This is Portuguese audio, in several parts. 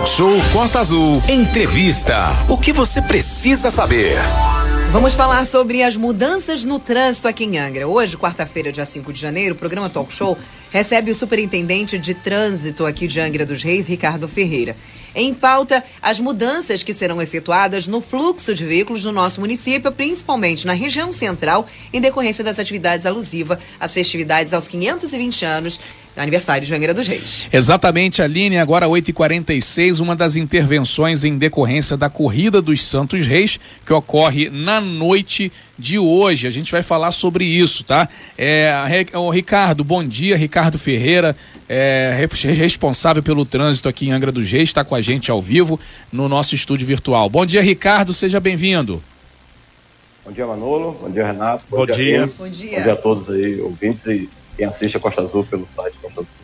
Talk Show Costa Azul. Entrevista. O que você precisa saber? Vamos falar sobre as mudanças no trânsito aqui em Angra. Hoje, quarta-feira, dia 5 de janeiro, o programa Talk Show recebe o superintendente de trânsito aqui de Angra dos Reis, Ricardo Ferreira. Em pauta, as mudanças que serão efetuadas no fluxo de veículos no nosso município, principalmente na região central, em decorrência das atividades alusivas às festividades aos 520 anos aniversário de Angra dos Reis. Exatamente, Aline, agora 8h46, uma das intervenções em decorrência da Corrida dos Santos Reis, que ocorre na noite de hoje. A gente vai falar sobre isso, tá? É, o Ricardo, bom dia, Ricardo Ferreira, é, responsável pelo trânsito aqui em Angra dos Reis, está com a gente ao vivo no nosso estúdio virtual. Bom dia, Ricardo, seja bem-vindo. Bom dia, Manolo. Bom dia, Renato. Bom, bom dia. dia. Bom dia. Bom dia a todos aí, ouvintes e quem assiste a Costa Azul pelo site Costa Azul.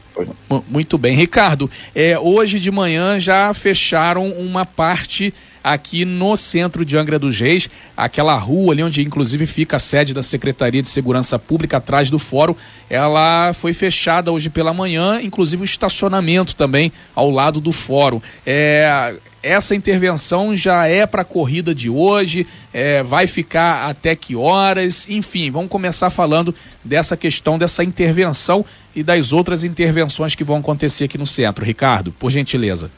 Muito bem. Ricardo, é, hoje de manhã já fecharam uma parte aqui no centro de Angra dos Reis, aquela rua ali onde inclusive fica a sede da Secretaria de Segurança Pública atrás do fórum, ela foi fechada hoje pela manhã, inclusive o estacionamento também ao lado do fórum. É, essa intervenção já é para a corrida de hoje, é, vai ficar até que horas, enfim, vamos começar falando dessa questão dessa intervenção e das outras intervenções que vão acontecer aqui no centro. Ricardo, por gentileza.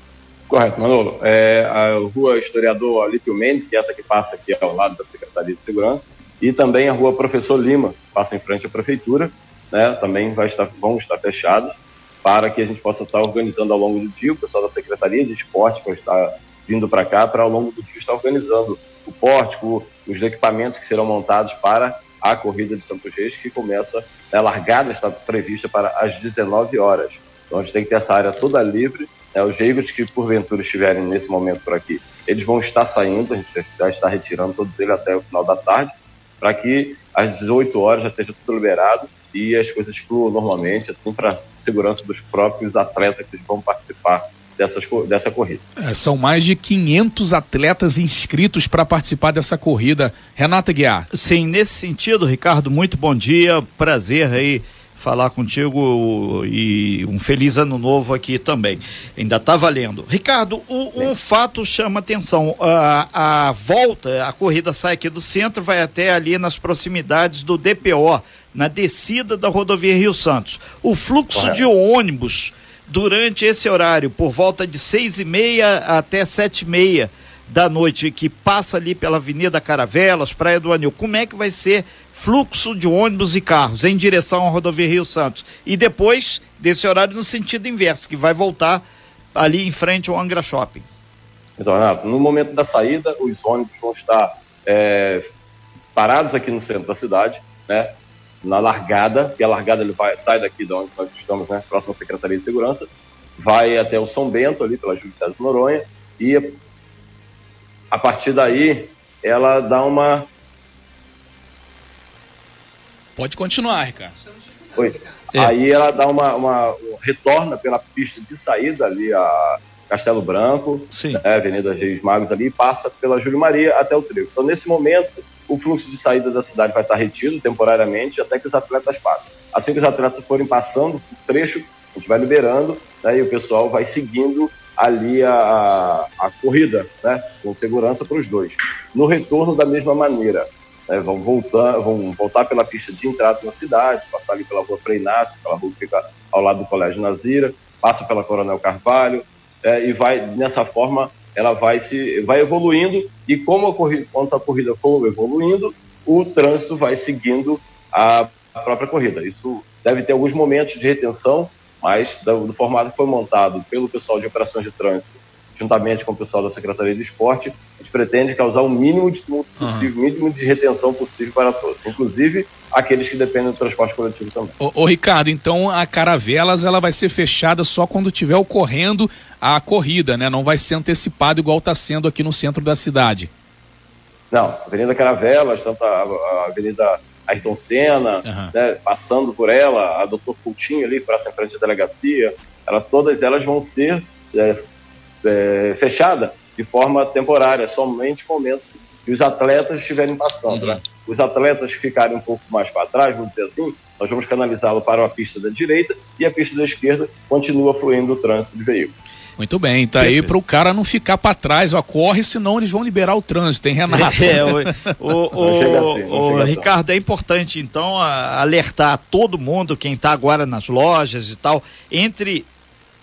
Correto, Manolo. É a rua Historiador Alípio Mendes, que é essa que passa aqui ao lado da Secretaria de Segurança, e também a rua Professor Lima, que passa em frente à Prefeitura, né, também vai estar, vão estar fechados para que a gente possa estar organizando ao longo do dia, o pessoal da Secretaria de Esporte vai estar vindo para cá para ao longo do dia estar organizando o pórtico, os equipamentos que serão montados para a corrida de Santos Reis, que começa, a largada está prevista para as 19 horas. Então a gente tem que ter essa área toda livre é, os veículos que porventura estiverem nesse momento por aqui, eles vão estar saindo, a gente já está retirando todos eles até o final da tarde, para que às 18 horas já esteja tudo liberado e as coisas fluam normalmente, assim, para segurança dos próprios atletas que vão participar dessas, dessa corrida. É, são mais de 500 atletas inscritos para participar dessa corrida. Renata Guiar. Sim, nesse sentido, Ricardo, muito bom dia, prazer aí falar contigo e um feliz ano novo aqui também. Ainda está valendo. Ricardo, o, um fato chama atenção. A, a volta, a corrida sai aqui do centro, vai até ali nas proximidades do DPO, na descida da rodovia Rio Santos. O fluxo Correto. de ônibus durante esse horário, por volta de seis e meia até sete e meia da noite, que passa ali pela Avenida Caravelas, Praia do Anil, como é que vai ser fluxo de ônibus e carros em direção à rodovia Rio Santos. E depois desse horário no sentido inverso, que vai voltar ali em frente ao Angra Shopping. Então, Renato, no momento da saída, os ônibus vão estar é, parados aqui no centro da cidade, né? Na largada, e a largada ele vai, sai daqui de onde nós estamos, né? Próximo à Secretaria de Segurança, vai até o São Bento, ali pela Júlio César Noronha, e a partir daí ela dá uma Pode continuar, Ricardo. Oi. É. Aí ela dá uma, uma, retorna pela pista de saída ali a Castelo Branco, Sim. Né, Avenida Reis Magos ali, e passa pela Júlio Maria até o trevo. Então, nesse momento, o fluxo de saída da cidade vai estar retido temporariamente até que os atletas passem. Assim que os atletas forem passando o trecho, a gente vai liberando né, e o pessoal vai seguindo ali a, a corrida, né, com segurança para os dois. No retorno, da mesma maneira né, vão, voltar, vão voltar pela pista de entrada na cidade, passar ali pela rua Frei Inácio, pela rua que fica ao lado do Colégio Nazira, passa pela Coronel Carvalho, é, e vai, nessa forma, ela vai se vai evoluindo, e como a corrida, quanto a corrida for evoluindo, o trânsito vai seguindo a, própria corrida. Isso deve ter alguns momentos de retenção, mas do, do formato que foi montado pelo pessoal de operações de trânsito juntamente com o pessoal da Secretaria de Esporte, a gente pretende causar o mínimo de tumulto possível, o mínimo de retenção possível para todos, inclusive aqueles que dependem do transporte coletivo também. Ô, ô, Ricardo, então a Caravelas ela vai ser fechada só quando estiver ocorrendo a corrida, né? Não vai ser antecipado igual está sendo aqui no centro da cidade. Não, Avenida Caravelas, tanto a, Avenida Ayrton Senna, uhum. né, passando por ela, a Doutor Coutinho ali, praça em frente à delegacia, ela, todas elas vão ser é, é, fechada de forma temporária, somente no momento que os atletas estiverem passando. Uhum. Né? Os atletas que ficarem um pouco mais para trás, vamos dizer assim, nós vamos canalizá-lo para a pista da direita e a pista da esquerda continua fluindo o trânsito de veículos. Muito bem, tá aí para o cara não ficar para trás, ó, corre, senão eles vão liberar o trânsito, hein, Renato? É, o, o, o, assim, o Ricardo, é importante então alertar todo mundo, quem está agora nas lojas e tal, entre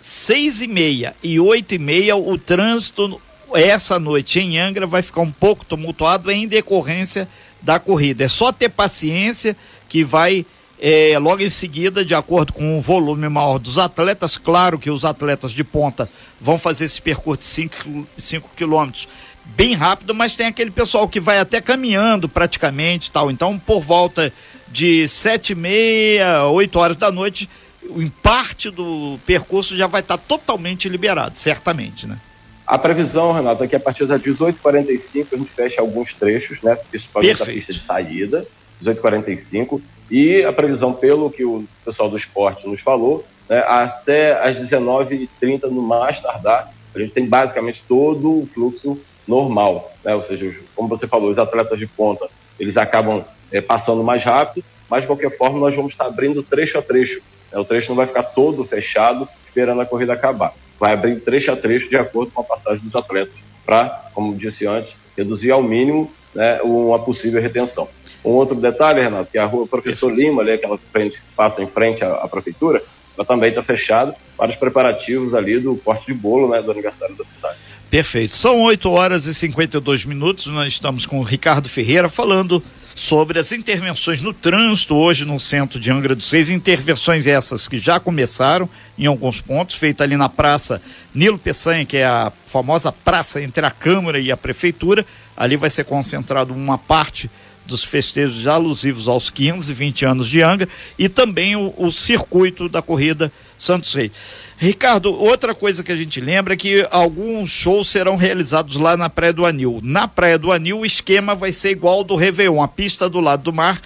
seis e meia e oito e meia o trânsito essa noite em Angra vai ficar um pouco tumultuado em decorrência da corrida. É só ter paciência que vai é, logo em seguida, de acordo com o volume maior dos atletas, claro que os atletas de ponta vão fazer esse percurso de 5 quilômetros bem rápido, mas tem aquele pessoal que vai até caminhando praticamente tal. Então, por volta de sete e meia, oito horas da noite, em parte do percurso já vai estar totalmente liberado, certamente, né? A previsão, Renato, é que a partir das 18h45 a gente fecha alguns trechos, né? Principalmente a pista de saída, 18h45. E a previsão, pelo que o pessoal do esporte nos falou, né, até às 19h30 no mais tardar, a gente tem basicamente todo o fluxo normal. Né? Ou seja, como você falou, os atletas de ponta eles acabam é, passando mais rápido, mas de qualquer forma nós vamos estar abrindo trecho a trecho. Né? O trecho não vai ficar todo fechado esperando a corrida acabar. Vai abrir trecho a trecho de acordo com a passagem dos atletas, para, como disse antes, reduzir ao mínimo né, uma possível retenção. Um outro detalhe, Renato, que a rua Professor Lima, ali, aquela frente que passa em frente à, à prefeitura, ela também está fechada para os preparativos ali do corte de bolo, né, do aniversário da cidade. Perfeito. São 8 horas e 52 minutos. Nós estamos com o Ricardo Ferreira falando sobre as intervenções no trânsito hoje no centro de Angra dos Seis. Intervenções essas que já começaram em alguns pontos, feita ali na praça Nilo Peçanha, que é a famosa praça entre a Câmara e a Prefeitura. Ali vai ser concentrado uma parte dos festejos alusivos aos 15, 20 anos de Angra e também o, o circuito da corrida Santos Reis. Ricardo, outra coisa que a gente lembra é que alguns shows serão realizados lá na Praia do Anil. Na Praia do Anil, o esquema vai ser igual ao do Réveillon. A pista do lado do mar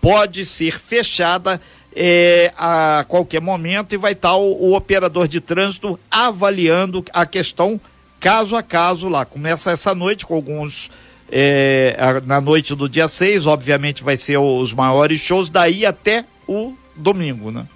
pode ser fechada é, a qualquer momento e vai estar o, o operador de trânsito avaliando a questão caso a caso lá. Começa essa noite com alguns é, na noite do dia 6, obviamente vai ser os maiores shows, daí até o domingo, né?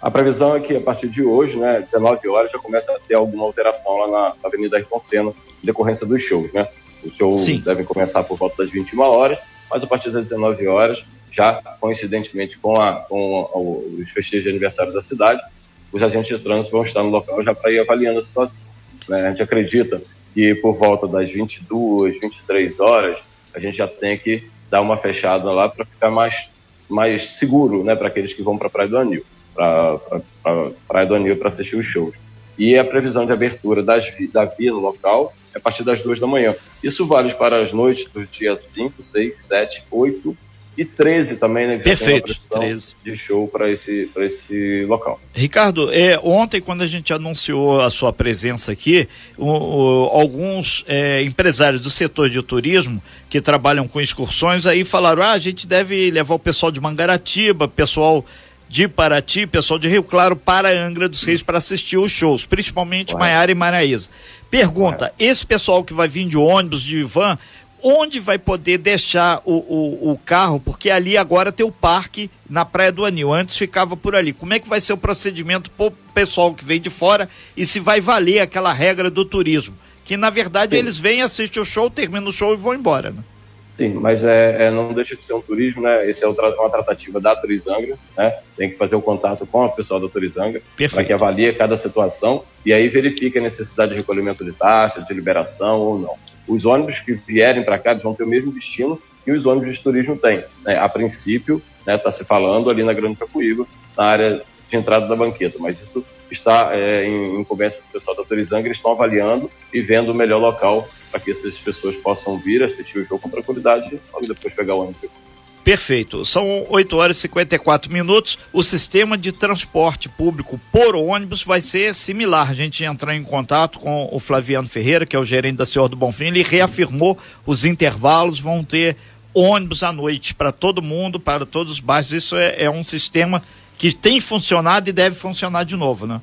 A previsão é que a partir de hoje, né, 19 horas, já começa a ter alguma alteração lá na Avenida Ayrton Senna, em decorrência dos shows, né? Os shows Sim. devem começar por volta das 21 horas, mas a partir das 19 horas, já coincidentemente com, a, com os festejos de aniversário da cidade, os agentes de trânsito vão estar no local já para ir avaliando a situação. Né? A gente acredita que por volta das 22, 23 horas, a gente já tem que dar uma fechada lá para ficar mais, mais seguro, né, para aqueles que vão para a Praia do Anil, para a Praia do Anil para assistir os shows. E a previsão de abertura das, da via no local é a partir das duas da manhã. Isso vale para as noites dos dias 5, 6, 7, 8 e 13 também, né? Perfeito, 13. De show para esse, esse local. Ricardo, é, ontem, quando a gente anunciou a sua presença aqui, o, o, alguns é, empresários do setor de turismo que trabalham com excursões aí falaram: ah, a gente deve levar o pessoal de Mangaratiba, pessoal de Paraty, pessoal de Rio Claro para Angra dos Reis para assistir os shows, principalmente Maiara e Maraíza. Pergunta: esse pessoal que vai vir de ônibus, de van, onde vai poder deixar o, o, o, carro, porque ali agora tem o parque na Praia do Anil, antes ficava por ali. Como é que vai ser o procedimento para o pessoal que vem de fora e se vai valer aquela regra do turismo? Que na verdade Sim. eles vêm, assistem o show, terminam o show e vão embora, né? Sim, mas é, é, não deixa de ser um turismo, né? Esse é uma tratativa da Turizangra, né? Tem que fazer o contato com a pessoa da Turizangra para que avalie cada situação e aí verifique a necessidade de recolhimento de taxa, de liberação ou não os ônibus que vierem para cá vão ter o mesmo destino que os ônibus de turismo têm. Né? A princípio, está né, tá se falando ali na Grande Capuíba, na área de entrada da banqueta, mas isso está é, em, em conversa com o pessoal da Turizanga, eles estão avaliando e vendo o melhor local para que essas pessoas possam vir assistir o jogo com tranquilidade e depois pegar o ônibus. Perfeito. São 8 horas e 54 minutos. O sistema de transporte público por ônibus vai ser similar. A gente entrou em contato com o Flaviano Ferreira, que é o gerente da Senhor do Bonfim. Ele reafirmou os intervalos, vão ter ônibus à noite para todo mundo, para todos os bairros. Isso é, é, um sistema que tem funcionado e deve funcionar de novo, né?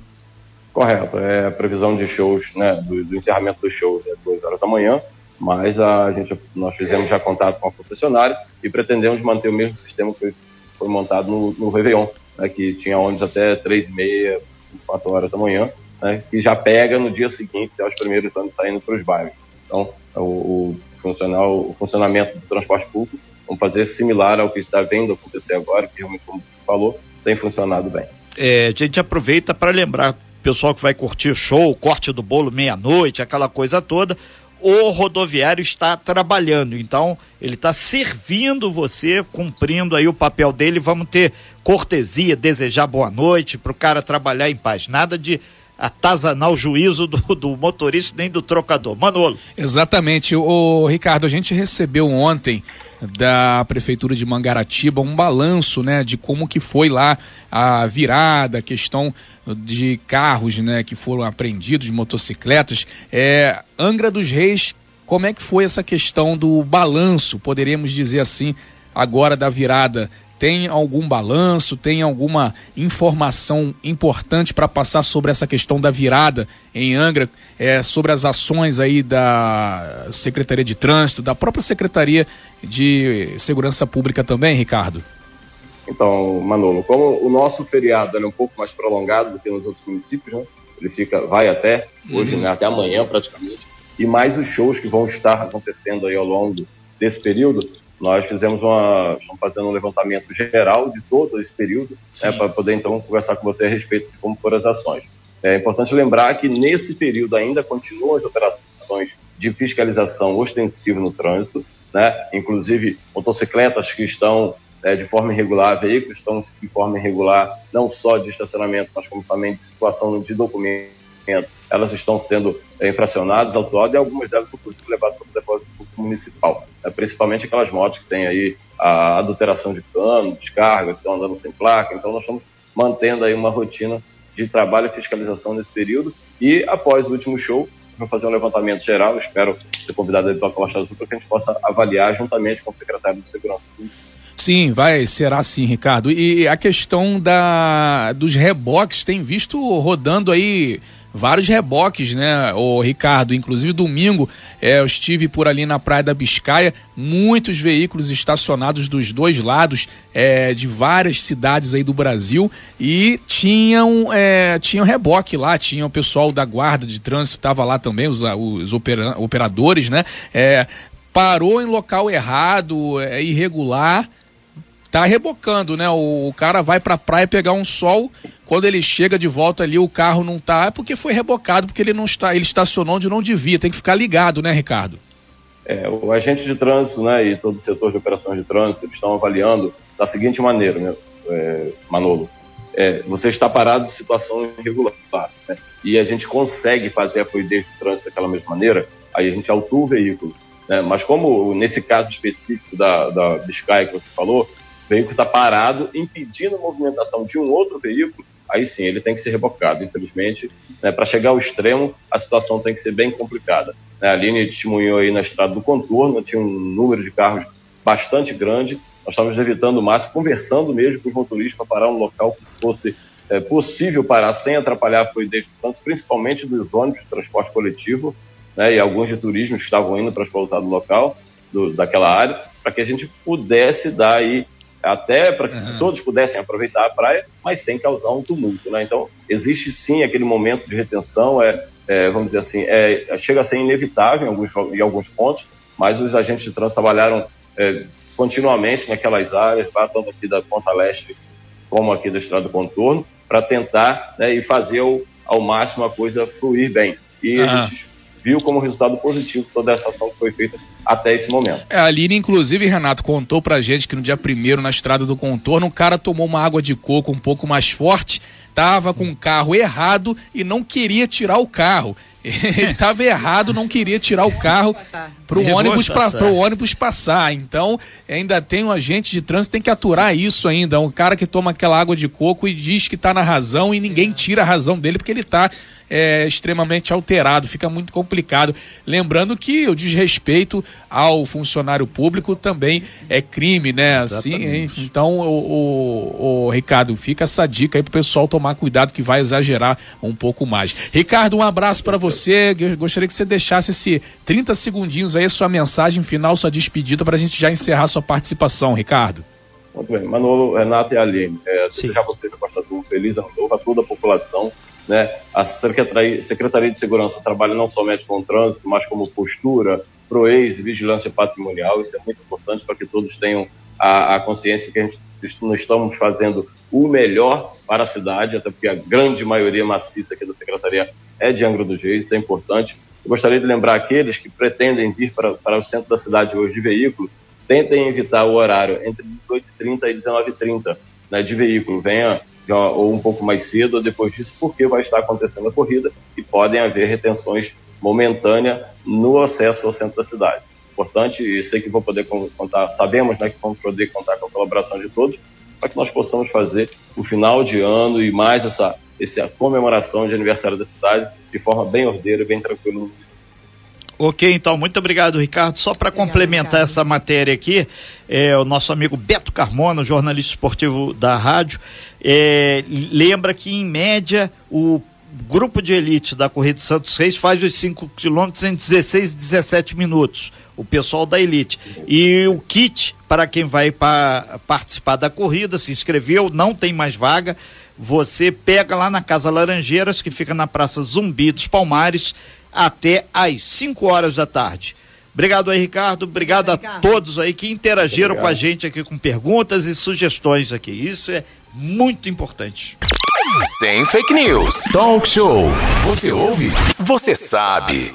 Correto. É a previsão de shows, né? Do, do encerramento dos shows é 2 horas da manhã mas a gente, nós fizemos já contato com a concessionária e pretendemos manter o mesmo sistema que foi montado no, no Réveillon, né, que tinha ônibus até 3 e meia, 4 horas da manhã, né, que já pega no dia seguinte, aos primeiros anos saindo para os bairros. Então, o, o, o funcionamento do transporte público, vamos fazer similar ao que está vendo acontecer agora, que realmente, como você falou, tem funcionado bem. É, a gente aproveita para lembrar pessoal que vai curtir o show, corte do bolo meia-noite, aquela coisa toda o rodoviário está trabalhando. Então, ele está servindo você, cumprindo aí o papel dele. Vamos ter cortesia, desejar boa noite para o cara trabalhar em paz. Nada de atazanar o juízo do, do, motorista nem do trocador. Manolo. Exatamente. O Ricardo, a gente recebeu ontem da prefeitura de Mangaratiba um balanço, né, de como que foi lá a virada, a questão de carros, né, que foram apreendidos, motocicletas. É, Angra dos Reis, como é que foi essa questão do balanço, poderíamos dizer assim, agora da virada? Tem algum balanço, tem alguma informação importante para passar sobre essa questão da virada em Angra, é, sobre as ações aí da Secretaria de Trânsito, da própria Secretaria de Segurança Pública também, Ricardo? Então, Manolo, como o nosso feriado é um pouco mais prolongado do que nos outros municípios, né? Ele fica, vai até hoje, uhum. né? até amanhã praticamente, e mais os shows que vão estar acontecendo aí ao longo desse período, nós fizemos uma, estamos fazendo um levantamento geral de todo esse período, né, para poder então conversar com você a respeito de como foram as ações. É importante lembrar que nesse período ainda continuam as operações de fiscalização ostensiva no trânsito, né, inclusive motocicletas que estão é, de forma irregular, veículos estão de forma irregular, não só de estacionamento, mas como também de situação de documento, elas estão sendo é, infracionadas, autuadas e algumas delas são levadas para o depósito municipal, é, principalmente aquelas motos que têm aí a adulteração de cano, descarga, que estão andando sem placa, então nós estamos mantendo aí uma rotina de trabalho e fiscalização nesse período. E após o último show, vou fazer um levantamento geral, espero ser convidado pela Costa Azul para que a gente possa avaliar juntamente com o secretário de Segurança Pública. Sim, vai, será sim, Ricardo. E a questão da, dos reboques, tem visto rodando aí vários reboques, né, o Ricardo? Inclusive domingo é, eu estive por ali na Praia da Biscaia, muitos veículos estacionados dos dois lados é, de várias cidades aí do Brasil e tinham, é, tinham reboque lá, tinha o pessoal da guarda de trânsito, estava lá também, os, os opera, operadores, né? É, parou em local errado, é, irregular tá rebocando, né? O, o cara vai pra praia pegar um sol, quando ele chega de volta ali, o carro não tá, é porque foi rebocado, porque ele não está, ele estacionou onde não devia, tem que ficar ligado, né, Ricardo? É, o agente de trânsito, né, e todo o setor de operações de trânsito, eles estão avaliando da seguinte maneira, né, é, Manolo, é, você está parado em situação irregular, né, e a gente consegue fazer a fluidez do trânsito daquela mesma maneira, aí a gente autua o veículo, né, mas como nesse caso específico da, da Biscay que você falou, veículo está parado, impedindo a movimentação de um outro veículo, aí sim ele tem que ser rebocado. Infelizmente, né, para chegar ao extremo, a situação tem que ser bem complicada. Né, a Aline testemunhou aí na estrada do contorno, tinha um número de carros bastante grande. Nós estávamos evitando o máximo, conversando mesmo com os motoristas para parar um local que fosse é, possível parar sem atrapalhar a fluidez trânsito, principalmente dos ônibus de transporte coletivo né, e alguns de turismo que estavam indo transportar do local, do, daquela área, para que a gente pudesse dar aí até para que uhum. todos pudessem aproveitar a praia, mas sem causar um tumulto, né? Então, existe sim aquele momento de retenção, é, é vamos dizer assim, é, chega a ser inevitável em alguns, em alguns pontos, mas os agentes de trânsito trabalharam é, continuamente naquelas áreas, tanto aqui da Ponta Leste como aqui da Estrada do Contorno, para tentar né, e fazer o, ao máximo a coisa fluir bem. E uhum. a gente viu como resultado positivo toda essa ação que foi feita até esse momento. É, a Aline, inclusive, Renato, contou pra gente que no dia primeiro, na estrada do contorno, o cara tomou uma água de coco um pouco mais forte, tava com o carro errado e não queria tirar o carro. Ele estava errado, não queria tirar o carro para o ônibus, pra, ônibus passar. Então, ainda tem um agente de trânsito tem que aturar isso ainda. Um cara que toma aquela água de coco e diz que está na razão e ninguém tira a razão dele porque ele está é, extremamente alterado, fica muito complicado. Lembrando que o desrespeito ao funcionário público também é crime, né? Assim, então, o, o, o, Ricardo, fica essa dica aí pro pessoal tomar cuidado que vai exagerar um pouco mais. Ricardo, um abraço para você. Eu gostaria que você deixasse esse 30 segundinhos aí, sua mensagem final, sua despedida, para a gente já encerrar sua participação, Ricardo. Muito bem. Manolo, Renato e Aline, é, desejar você, Costa do Feliz Ano Novo, a toda a população Né? A Secretaria, de Segurança trabalha não somente com o trânsito, mas como postura, PROEIS vigilância patrimonial. Isso é muito importante para que todos tenham a, a consciência que a gente não estamos fazendo o melhor para a cidade, até porque a grande maioria maciça aqui da Secretaria é de Angra dos Reis, isso é importante. Eu gostaria de lembrar aqueles que pretendem vir para, para o centro da cidade hoje de veículo, tentem evitar o horário entre 18h30 e 19h30 né, de veículo. Venha ou um pouco mais cedo ou depois disso, porque vai estar acontecendo a corrida e podem haver retenções momentâneas no acesso ao centro da cidade. Importante, e sei que vou poder contar, sabemos né, que vamos poder contar com a colaboração de todos, para que nós possamos fazer o final de ano e mais essa, essa comemoração de aniversário da cidade de forma bem ordeira e bem tranquila Ok, então, muito obrigado, Ricardo. Só para complementar Ricardo. essa matéria aqui, é, o nosso amigo Beto Carmona, jornalista esportivo da rádio, é, lembra que, em média, o grupo de elite da Corrida de Santos Reis faz os 5 quilômetros em 16, 17 minutos. O pessoal da elite. E o kit, para quem vai pa participar da corrida, se inscreveu, não tem mais vaga. Você pega lá na Casa Laranjeiras, que fica na Praça Zumbi dos Palmares até às 5 horas da tarde. Obrigado aí, Ricardo. Obrigado, Obrigado a todos aí que interagiram com a gente aqui com perguntas e sugestões aqui. Isso é muito importante. Sem fake news. Talk show. Você ouve? Você sabe.